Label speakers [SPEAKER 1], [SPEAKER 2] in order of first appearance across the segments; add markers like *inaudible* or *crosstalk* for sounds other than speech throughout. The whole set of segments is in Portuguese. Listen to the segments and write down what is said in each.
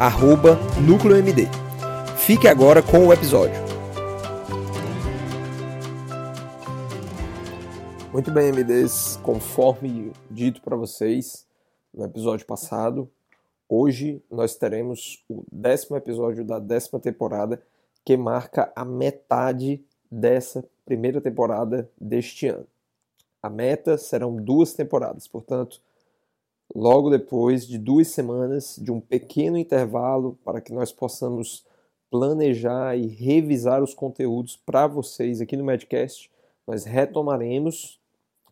[SPEAKER 1] arroba NúcleoMD. Fique agora com o episódio. Muito bem, MDs, conforme dito para vocês no episódio passado, hoje nós teremos o décimo episódio da décima temporada que marca a metade dessa primeira temporada deste ano. A meta serão duas temporadas, portanto, logo depois de duas semanas de um pequeno intervalo para que nós possamos planejar e revisar os conteúdos para vocês aqui no Medcast, nós retomaremos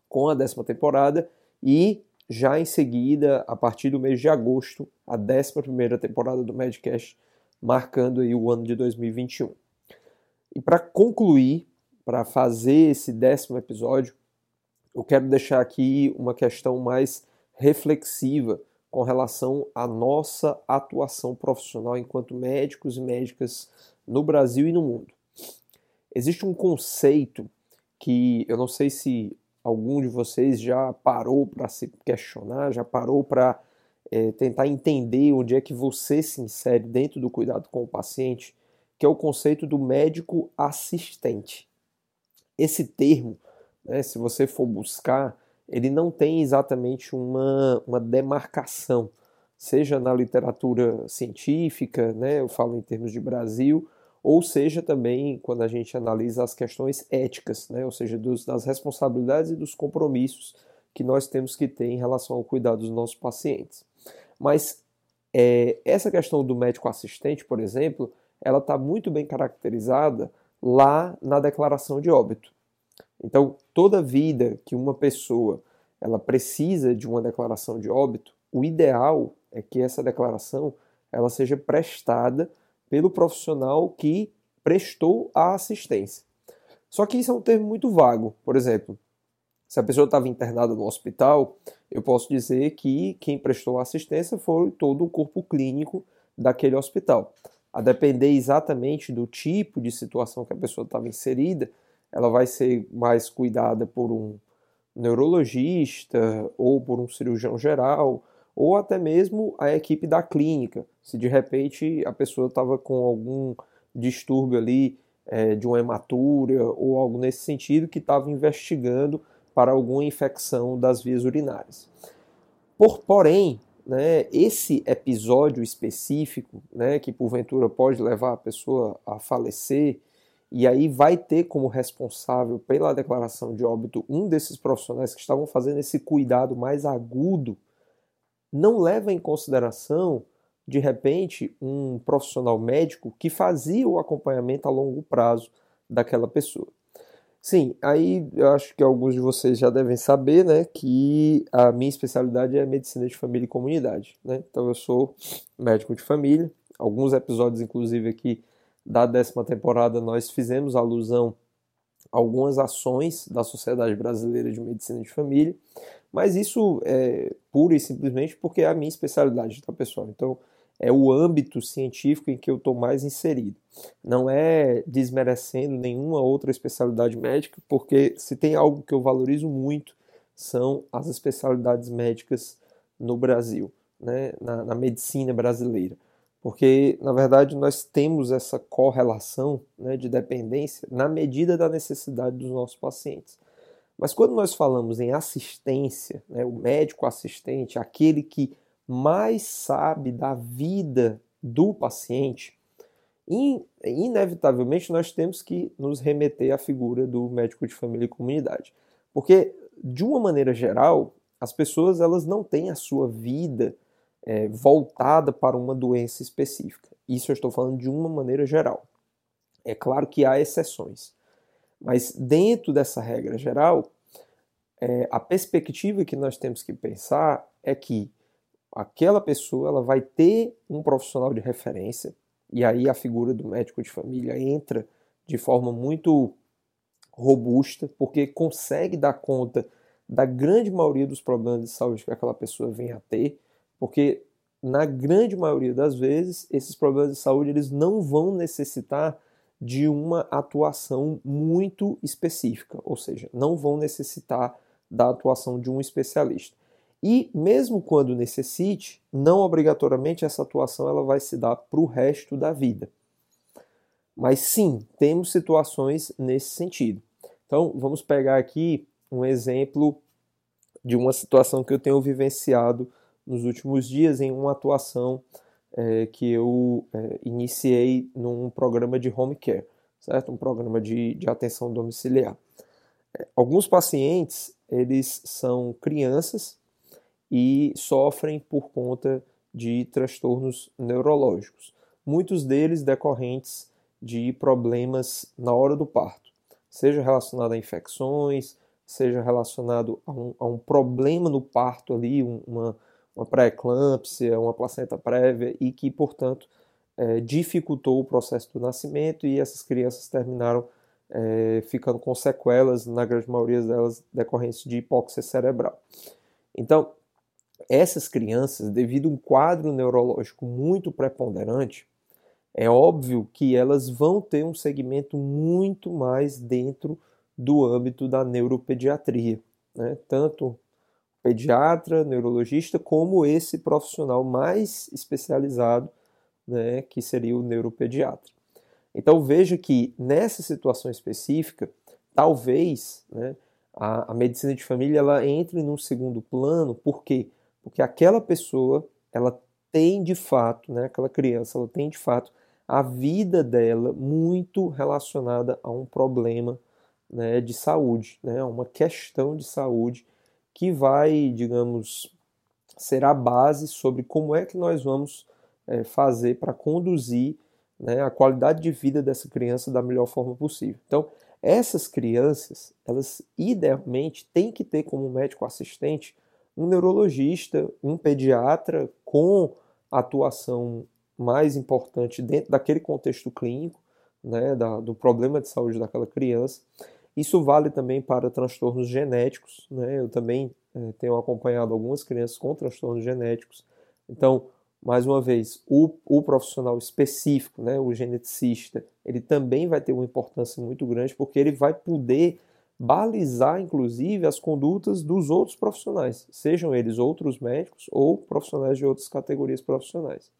[SPEAKER 1] com a décima temporada e já em seguida, a partir do mês de agosto, a décima primeira temporada do Medcast, marcando aí o ano de 2021. E para concluir, para fazer esse décimo episódio, eu quero deixar aqui uma questão mais reflexiva com relação à nossa atuação profissional enquanto médicos e médicas no Brasil e no mundo. Existe um conceito que eu não sei se algum de vocês já parou para se questionar, já parou para é, tentar entender onde é que você se insere dentro do cuidado com o paciente, que é o conceito do médico assistente. Esse termo, né, se você for buscar, ele não tem exatamente uma, uma demarcação, seja na literatura científica, né, eu falo em termos de Brasil, ou seja também quando a gente analisa as questões éticas, né, ou seja, dos, das responsabilidades e dos compromissos que nós temos que ter em relação ao cuidado dos nossos pacientes. Mas é, essa questão do médico assistente, por exemplo, ela está muito bem caracterizada lá na declaração de óbito. Então, toda vida que uma pessoa ela precisa de uma declaração de óbito, o ideal é que essa declaração ela seja prestada pelo profissional que prestou a assistência. Só que isso é um termo muito vago. Por exemplo, se a pessoa estava internada no hospital, eu posso dizer que quem prestou a assistência foi todo o corpo clínico daquele hospital. A depender exatamente do tipo de situação que a pessoa estava inserida, ela vai ser mais cuidada por um neurologista ou por um cirurgião geral ou até mesmo a equipe da clínica. Se de repente a pessoa estava com algum distúrbio ali é, de uma hematúria ou algo nesse sentido que estava investigando para alguma infecção das vias urinárias. Por, porém, né, esse episódio específico, né, que porventura pode levar a pessoa a falecer, e aí vai ter como responsável pela declaração de óbito um desses profissionais que estavam fazendo esse cuidado mais agudo, não leva em consideração, de repente, um profissional médico que fazia o acompanhamento a longo prazo daquela pessoa. Sim, aí eu acho que alguns de vocês já devem saber, né, que a minha especialidade é medicina de família e comunidade, né? Então eu sou médico de família. Alguns episódios, inclusive aqui da décima temporada, nós fizemos alusão a algumas ações da Sociedade Brasileira de Medicina de Família, mas isso é pura e simplesmente porque é a minha especialidade, tá, pessoal? Então é o âmbito científico em que eu estou mais inserido. Não é desmerecendo nenhuma outra especialidade médica, porque se tem algo que eu valorizo muito são as especialidades médicas no Brasil, né, na, na medicina brasileira. Porque, na verdade, nós temos essa correlação né, de dependência na medida da necessidade dos nossos pacientes. Mas quando nós falamos em assistência, né, o médico assistente, aquele que mais sabe da vida do paciente, inevitavelmente nós temos que nos remeter à figura do médico de família e comunidade. Porque, de uma maneira geral, as pessoas elas não têm a sua vida é, voltada para uma doença específica. Isso eu estou falando de uma maneira geral. É claro que há exceções, mas dentro dessa regra geral, é, a perspectiva que nós temos que pensar é que aquela pessoa ela vai ter um profissional de referência, e aí a figura do médico de família entra de forma muito robusta, porque consegue dar conta da grande maioria dos problemas de saúde que aquela pessoa vem a ter, porque na grande maioria das vezes esses problemas de saúde eles não vão necessitar de uma atuação muito específica, ou seja, não vão necessitar da atuação de um especialista. E mesmo quando necessite, não obrigatoriamente essa atuação ela vai se dar para o resto da vida. Mas sim, temos situações nesse sentido. Então, vamos pegar aqui um exemplo de uma situação que eu tenho vivenciado nos últimos dias em uma atuação é, que eu é, iniciei num programa de home care, certo? Um programa de, de atenção domiciliar. É, alguns pacientes, eles são crianças e sofrem por conta de transtornos neurológicos, muitos deles decorrentes de problemas na hora do parto, seja relacionado a infecções, seja relacionado a um, a um problema no parto ali, uma, uma pré-eclâmpsia, uma placenta prévia e que, portanto, é, dificultou o processo do nascimento e essas crianças terminaram é, ficando com sequelas, na grande maioria delas decorrentes de hipóxia cerebral. Então, essas crianças, devido a um quadro neurológico muito preponderante, é óbvio que elas vão ter um segmento muito mais dentro do âmbito da neuropediatria, né? tanto pediatra, neurologista, como esse profissional mais especializado, né, que seria o neuropediatra. Então veja que nessa situação específica, talvez né, a, a, medicina de família ela entre num segundo plano, por quê? Porque aquela pessoa ela tem de fato, né, aquela criança, ela tem de fato a vida dela muito relacionada a um problema né, de saúde, né, uma questão de saúde que vai, digamos, ser a base sobre como é que nós vamos é, fazer para conduzir né, a qualidade de vida dessa criança da melhor forma possível. Então, essas crianças, elas idealmente têm que ter como médico assistente um neurologista, um pediatra com atuação mais importante dentro daquele contexto clínico, né, da, do problema de saúde daquela criança, isso vale também para transtornos genéticos. Né? Eu também é, tenho acompanhado algumas crianças com transtornos genéticos. Então, mais uma vez, o, o profissional específico, né, o geneticista, ele também vai ter uma importância muito grande porque ele vai poder balizar, inclusive, as condutas dos outros profissionais, sejam eles outros médicos ou profissionais de outras categorias profissionais.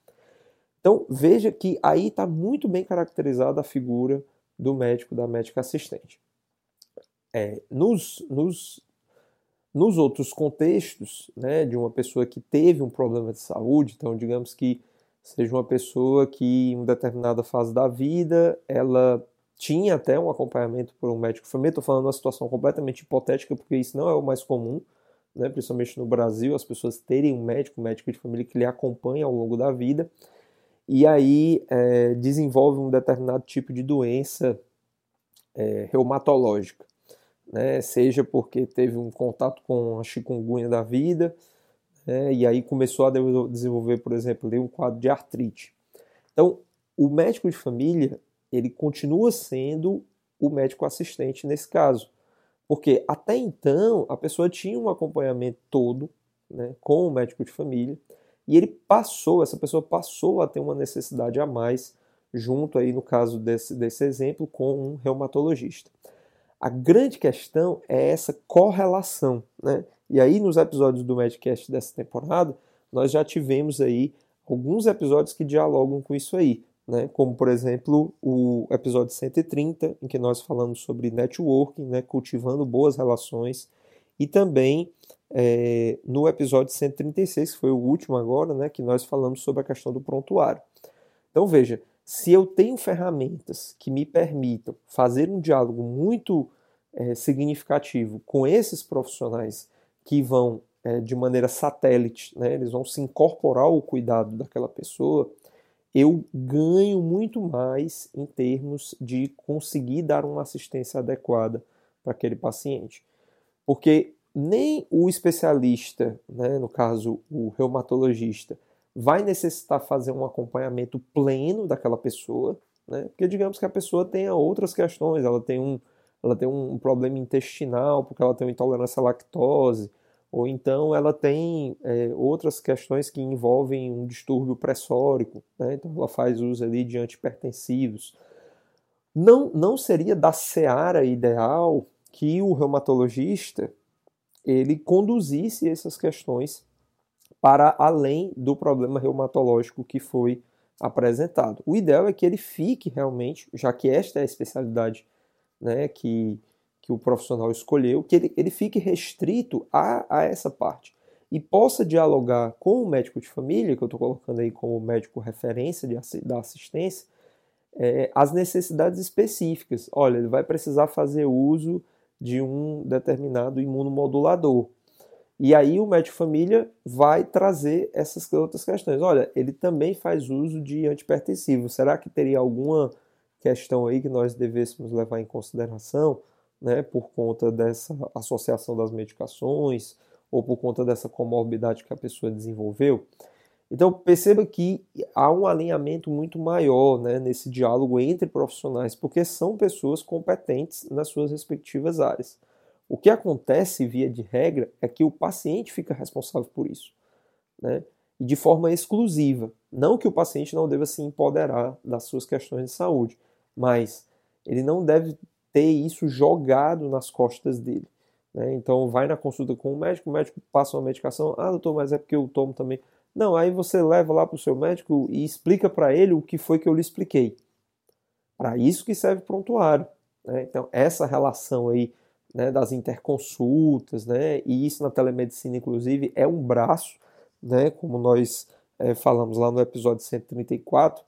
[SPEAKER 1] Então, veja que aí está muito bem caracterizada a figura do médico, da médica assistente. É, nos, nos, nos outros contextos, né, de uma pessoa que teve um problema de saúde, então digamos que seja uma pessoa que em uma determinada fase da vida ela tinha até um acompanhamento por um médico família, estou falando uma situação completamente hipotética porque isso não é o mais comum, né, principalmente no Brasil, as pessoas terem um médico, um médico de família que lhe acompanha ao longo da vida, e aí é, desenvolve um determinado tipo de doença é, reumatológica né? seja porque teve um contato com a chikungunya da vida, né? e aí começou a desenvolver, por exemplo, um quadro de artrite. Então, o médico de família, ele continua sendo o médico assistente nesse caso, porque até então a pessoa tinha um acompanhamento todo né, com o médico de família, e ele passou, essa pessoa passou a ter uma necessidade a mais, junto aí no caso desse, desse exemplo, com um reumatologista. A grande questão é essa correlação, né? E aí nos episódios do Medcast dessa temporada, nós já tivemos aí alguns episódios que dialogam com isso aí, né? Como por exemplo, o episódio 130, em que nós falamos sobre networking, né, cultivando boas relações, e também é, no episódio 136, que foi o último agora, né, que nós falamos sobre a questão do prontuário. Então veja, se eu tenho ferramentas que me permitam fazer um diálogo muito é, significativo com esses profissionais que vão é, de maneira satélite, né, eles vão se incorporar ao cuidado daquela pessoa, eu ganho muito mais em termos de conseguir dar uma assistência adequada para aquele paciente. Porque nem o especialista, né, no caso o reumatologista, vai necessitar fazer um acompanhamento pleno daquela pessoa, né, porque digamos que a pessoa tenha outras questões, ela tem um, ela tem um problema intestinal, porque ela tem uma intolerância à lactose, ou então ela tem é, outras questões que envolvem um distúrbio pressórico, né, então ela faz uso ali de antipertensivos. Não, não seria da seara ideal que o reumatologista ele conduzisse essas questões para além do problema reumatológico que foi apresentado. O ideal é que ele fique realmente, já que esta é a especialidade né, que, que o profissional escolheu, que ele, ele fique restrito a, a essa parte e possa dialogar com o médico de família, que eu estou colocando aí como médico referência de, da assistência, é, as necessidades específicas. Olha, ele vai precisar fazer uso de um determinado imunomodulador. E aí o médico família vai trazer essas outras questões. Olha, ele também faz uso de antipertensivo. Será que teria alguma questão aí que nós devêssemos levar em consideração, né, por conta dessa associação das medicações ou por conta dessa comorbidade que a pessoa desenvolveu? Então perceba que há um alinhamento muito maior né, nesse diálogo entre profissionais, porque são pessoas competentes nas suas respectivas áreas. O que acontece, via de regra, é que o paciente fica responsável por isso, né? e de forma exclusiva. Não que o paciente não deva se empoderar das suas questões de saúde, mas ele não deve ter isso jogado nas costas dele. Né? Então, vai na consulta com o médico, o médico passa uma medicação, ah, doutor, mas é porque eu tomo também. Não, aí você leva lá para o seu médico e explica para ele o que foi que eu lhe expliquei. Para isso que serve o prontuário. Né? Então, essa relação aí né, das interconsultas, né, e isso na telemedicina, inclusive, é um braço, né, como nós é, falamos lá no episódio 134,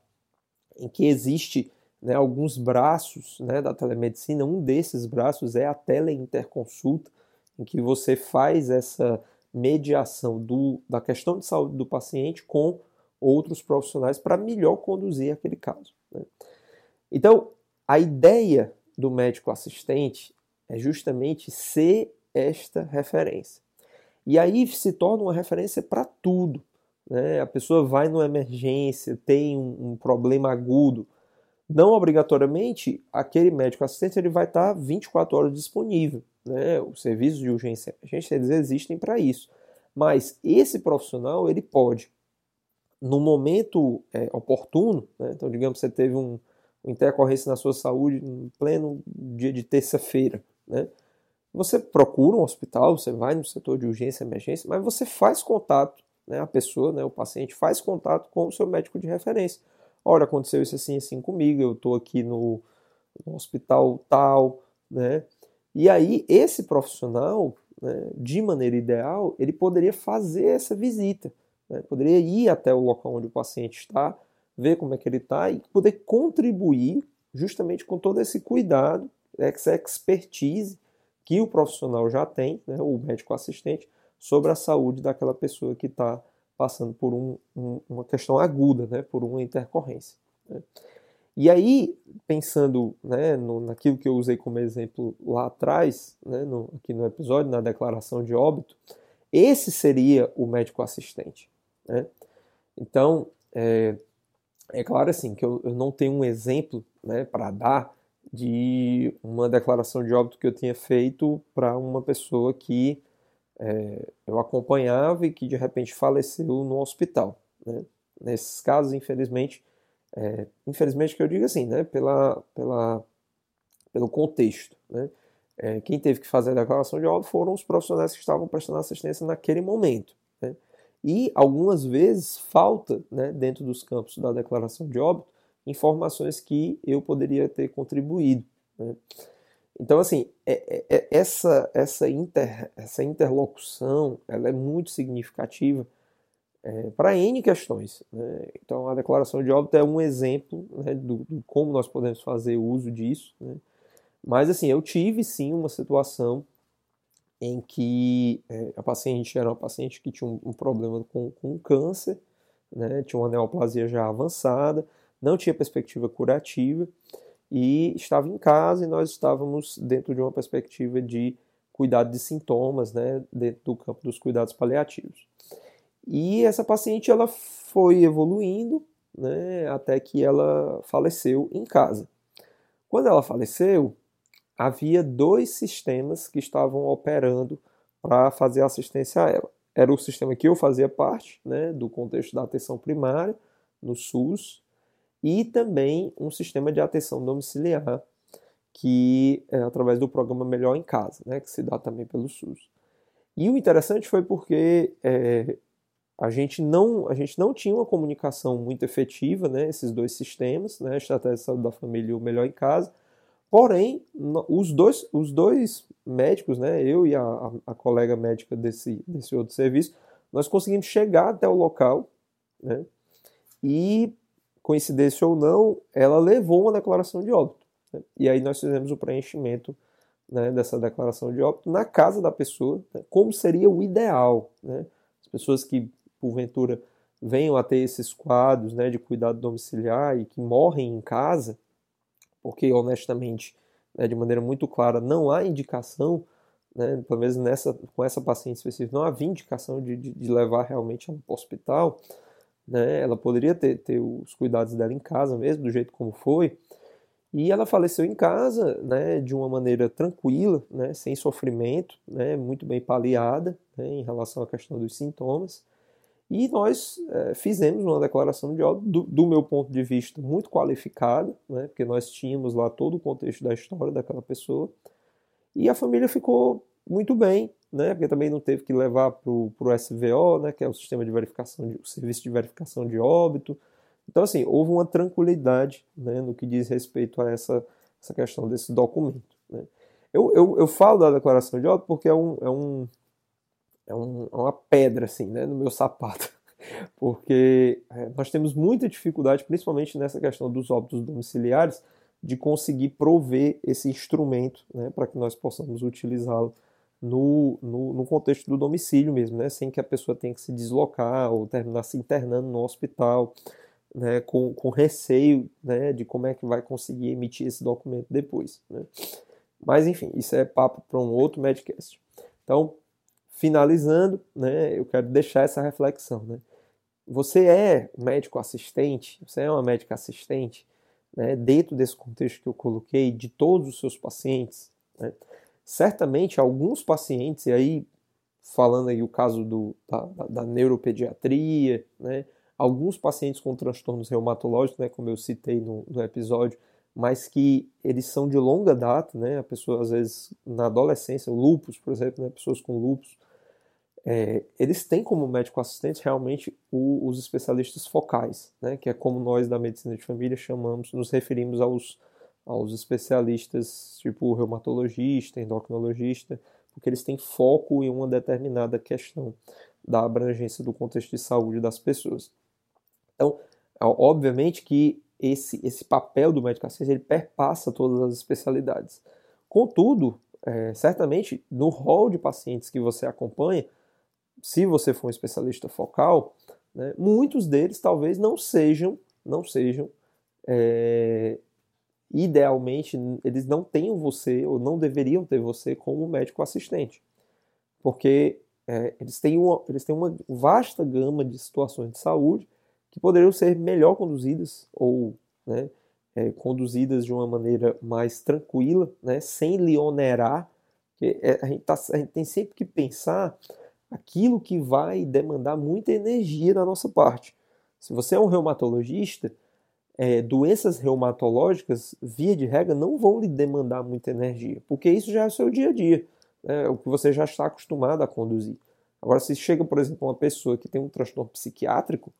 [SPEAKER 1] em que existe né, alguns braços né, da telemedicina. Um desses braços é a teleinterconsulta, em que você faz essa mediação do, da questão de saúde do paciente com outros profissionais para melhor conduzir aquele caso. Né? Então, a ideia do médico assistente é justamente ser esta referência. E aí se torna uma referência para tudo. Né? A pessoa vai numa emergência, tem um, um, problema agudo. Não obrigatoriamente aquele médico assistente ele vai estar 24 horas disponível. Né? Os serviços de urgência emergência eles existem para isso. Mas esse profissional ele pode, no momento é, oportuno, né? então digamos que você teve um, uma intercorrência na sua saúde em pleno dia de terça-feira, né? Você procura um hospital, você vai no setor de urgência e emergência, mas você faz contato, né? a pessoa, né? o paciente faz contato com o seu médico de referência. Olha, aconteceu isso assim assim comigo, eu estou aqui no, no hospital tal, né? E aí, esse profissional, né, de maneira ideal, ele poderia fazer essa visita, né, poderia ir até o local onde o paciente está, ver como é que ele está e poder contribuir justamente com todo esse cuidado, essa expertise que o profissional já tem, né, o médico assistente, sobre a saúde daquela pessoa que está passando por um, um, uma questão aguda, né, por uma intercorrência. Né. E aí, pensando né, no, naquilo que eu usei como exemplo lá atrás, né, no, aqui no episódio, na declaração de óbito, esse seria o médico assistente. Né? Então, é, é, claro assim que eu, eu, não tenho um exemplo né, para dar de uma declaração de óbito que eu tinha feito para uma pessoa que é, eu acompanhava e que de repente faleceu no hospital. Né? Nesses casos, infelizmente, é, infelizmente que eu digo assim, né, pela, pela, pelo contexto, né, é, quem teve que fazer a declaração de óbito foram os profissionais que estavam prestando assistência naquele momento. Né, e algumas vezes falta, né, dentro dos campos da declaração de óbito, informações que eu poderia ter contribuído. Né. Então, assim, é, é, é essa, essa, inter, essa interlocução ela é muito significativa é, para N questões. Né? Então, a declaração de óbito é um exemplo né, do, do, como nós podemos fazer uso disso. Né? Mas, assim, eu tive sim uma situação em que é, a paciente era uma paciente que tinha um, um problema com, com câncer, né? tinha uma neoplasia já avançada, não tinha perspectiva curativa e estava em casa e nós estávamos dentro de uma perspectiva de cuidado de sintomas, né, dentro do campo dos cuidados paliativos. E essa paciente ela foi evoluindo, né, até que ela faleceu em casa. Quando ela faleceu, havia dois sistemas que estavam operando para fazer assistência a ela. Era o sistema que eu fazia parte, né, do contexto da atenção primária, no SUS, e também um sistema de atenção domiciliar, que é através do programa Melhor em Casa, né, que se dá também pelo SUS. E o interessante foi porque é, a, gente não, a gente não tinha uma comunicação muito efetiva, né, esses dois sistemas, né, a Estratégia de Saúde da Família e o Melhor em Casa, porém, os dois, os dois médicos, né, eu e a, a colega médica desse, desse outro serviço, nós conseguimos chegar até o local, né, e, coincidência ou não, ela levou uma declaração de óbito. Né? E aí nós fizemos o preenchimento né, dessa declaração de óbito na casa da pessoa, né, como seria o ideal. Né? As pessoas que, porventura, venham a ter esses quadros né, de cuidado domiciliar e que morrem em casa, porque, honestamente, né, de maneira muito clara, não há indicação, pelo menos nessa, com essa paciente específica, não havia indicação de, de, de levar realmente ela para o hospital, né? Ela poderia ter, ter os cuidados dela em casa mesmo, do jeito como foi. E ela faleceu em casa, né, de uma maneira tranquila, né, sem sofrimento, né, muito bem paliada né, em relação à questão dos sintomas. E nós é, fizemos uma declaração de óbito, do, do, meu ponto de vista, muito qualificada, né, porque nós tínhamos lá todo o contexto da história daquela pessoa. E a família ficou muito bem, né? Porque também não teve que levar para o SVO, né? Que é o sistema de verificação, de, o serviço de verificação de óbito. Então, assim, houve uma tranquilidade, né? No que diz respeito a essa, essa questão desse documento. Né? Eu, eu, eu falo da declaração de óbito porque é um, é um é, um, é uma pedra assim, né? No meu sapato, *laughs* porque é, nós temos muita dificuldade, principalmente nessa questão dos óbitos domiciliares, de conseguir prover esse instrumento, né? Para que nós possamos utilizá-lo no, no, no, contexto do domicílio mesmo, né? sem que a pessoa tenha que se deslocar ou terminar se internando no hospital, né? com, com receio né? de como é que vai conseguir emitir esse documento depois. Né? Mas enfim, isso é papo para um outro Medcast. Então, finalizando, né? eu quero deixar essa reflexão. Né? Você é médico assistente, você é uma médica assistente, né? dentro desse contexto que eu coloquei, de todos os seus pacientes, né? Certamente alguns pacientes, e aí falando aí o caso do, da, da neuropediatria, né, alguns pacientes com transtornos reumatológicos, né, como eu citei no, no, episódio, mas que eles são de longa data, né, a pessoa às vezes na adolescência, lupus, por exemplo, né, pessoas com lupus, é, eles têm como médico assistente realmente o, os especialistas focais, né, que é como nós da medicina de família chamamos, nos referimos aos aos especialistas, tipo reumatologista, endocrinologista, porque eles têm foco em uma determinada questão da abrangência do contexto de saúde das pessoas. Então, obviamente que esse, esse papel do médico assistente ele perpassa todas as especialidades. Contudo, é, certamente no rol de pacientes que você acompanha, se você for um especialista focal, né, muitos deles talvez não sejam, não sejam é, idealmente eles não tenham você ou não deveriam ter você como médico assistente, porque é, eles, têm uma, eles têm uma vasta gama de situações de saúde que poderiam ser melhor conduzidas ou né, é, conduzidas de uma maneira mais tranquila, né, sem lhe onerar. É, a, gente tá, a gente tem sempre que pensar aquilo que vai demandar muita energia da nossa parte. Se você é um reumatologista, é, doenças reumatológicas, via de regra, não vão lhe demandar muita energia, porque isso já é o seu dia a dia, né, o que você já está acostumado a conduzir. Agora, se chega, por exemplo, uma pessoa que tem um transtorno psiquiátrico,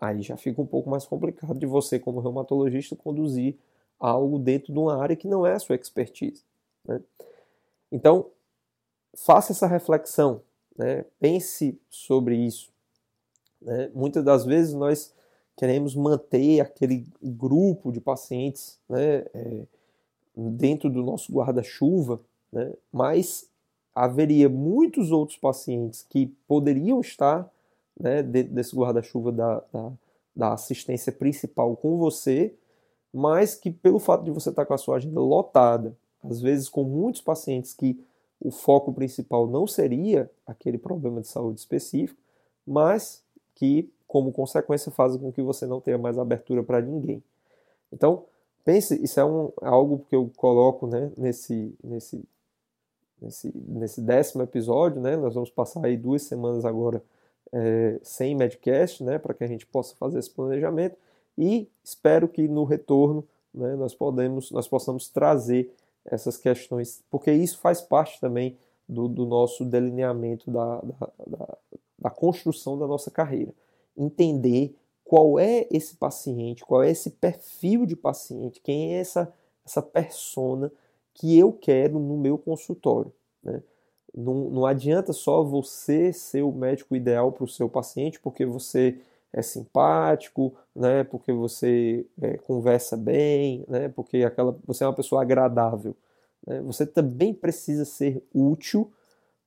[SPEAKER 1] aí já fica um pouco mais complicado de você, como reumatologista, conduzir algo dentro de uma área que não é a sua expertise. Né? Então, faça essa reflexão, né? pense sobre isso. Né? Muitas das vezes nós queremos manter aquele grupo de pacientes né, é, dentro do nosso guarda-chuva, né, mas haveria muitos outros pacientes que poderiam estar né, dentro desse guarda-chuva da, da, da, assistência principal com você, mas que pelo fato de você estar com a sua agenda lotada, às vezes com muitos pacientes que o foco principal não seria aquele problema de saúde específico, mas que, como consequência, faz com que você não tenha mais abertura para ninguém. Então, pense, isso é um, algo que eu coloco né, nesse, nesse, nesse, nesse décimo episódio, né? Nós vamos passar aí duas semanas agora é, sem Medcast, né? Para que a gente possa fazer esse planejamento e espero que no retorno né, nós, podemos, nós possamos trazer essas questões, porque isso faz parte também do, do nosso delineamento da, da, da, da construção da nossa carreira. Entender qual é esse paciente, qual é esse perfil de paciente, quem é essa, essa persona que eu quero no meu consultório. Né? Não, não adianta só você ser o médico ideal para o seu paciente, porque você é simpático, né? Porque você é, conversa bem, né? Porque aquela, você é uma pessoa agradável. Né? Você também precisa ser útil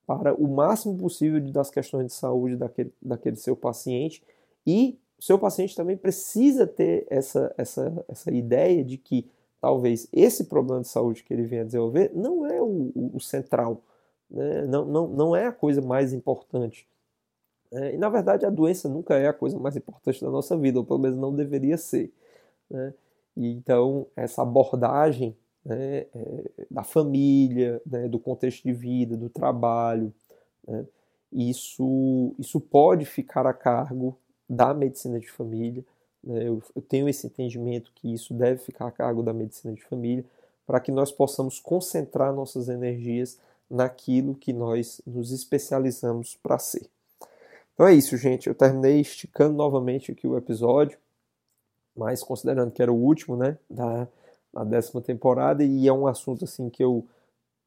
[SPEAKER 1] para o máximo possível das questões de saúde daquele, daquele seu paciente e o seu paciente também precisa ter essa, essa, essa ideia de que talvez esse problema de saúde que ele venha desenvolver não é o, o, central, né? não, não, não é a coisa mais importante. É, e na verdade a doença nunca é a coisa mais importante da nossa vida, ou pelo menos não deveria ser. Né? E, então essa abordagem né, é, da família, né, do contexto de vida, do trabalho, né, isso, isso pode ficar a cargo da medicina de família. Né, eu, eu tenho esse entendimento que isso deve ficar a cargo da medicina de família para que nós possamos concentrar nossas energias naquilo que nós nos especializamos para ser. Então é isso, gente. Eu terminei esticando novamente aqui o episódio, mas considerando que era o último, né, da, da décima temporada, e é um assunto assim que eu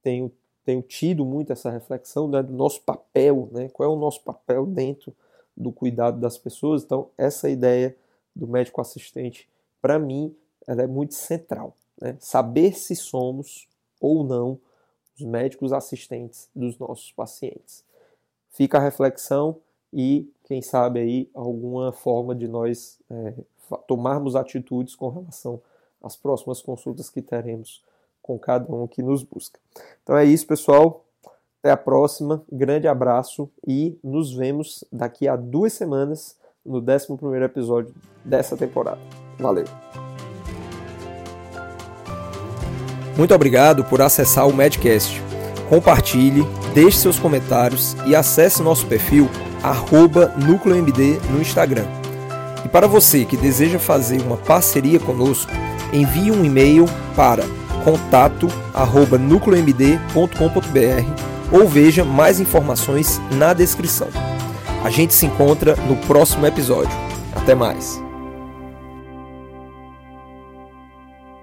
[SPEAKER 1] tenho, tenho tido muito essa reflexão né, do nosso papel, né, qual é o nosso papel dentro do cuidado das pessoas. Então, essa ideia do médico assistente, para mim, ela é muito central. Né? Saber se somos ou não os médicos assistentes dos nossos pacientes. Fica a reflexão e, quem sabe, aí alguma forma de nós é, tomarmos atitudes com relação às próximas consultas que teremos com cada um que nos busca. Então é isso, pessoal. Até a próxima. Grande abraço e nos vemos daqui a duas semanas no 11 episódio dessa temporada. Valeu!
[SPEAKER 2] Muito obrigado por acessar o Medcast. Compartilhe, deixe seus comentários e acesse nosso perfil arroba NúcleoMD no Instagram. E para você que deseja fazer uma parceria conosco, envie um e-mail para contato@nucleomd.com.br ou veja mais informações na descrição. A gente se encontra no próximo episódio. Até mais.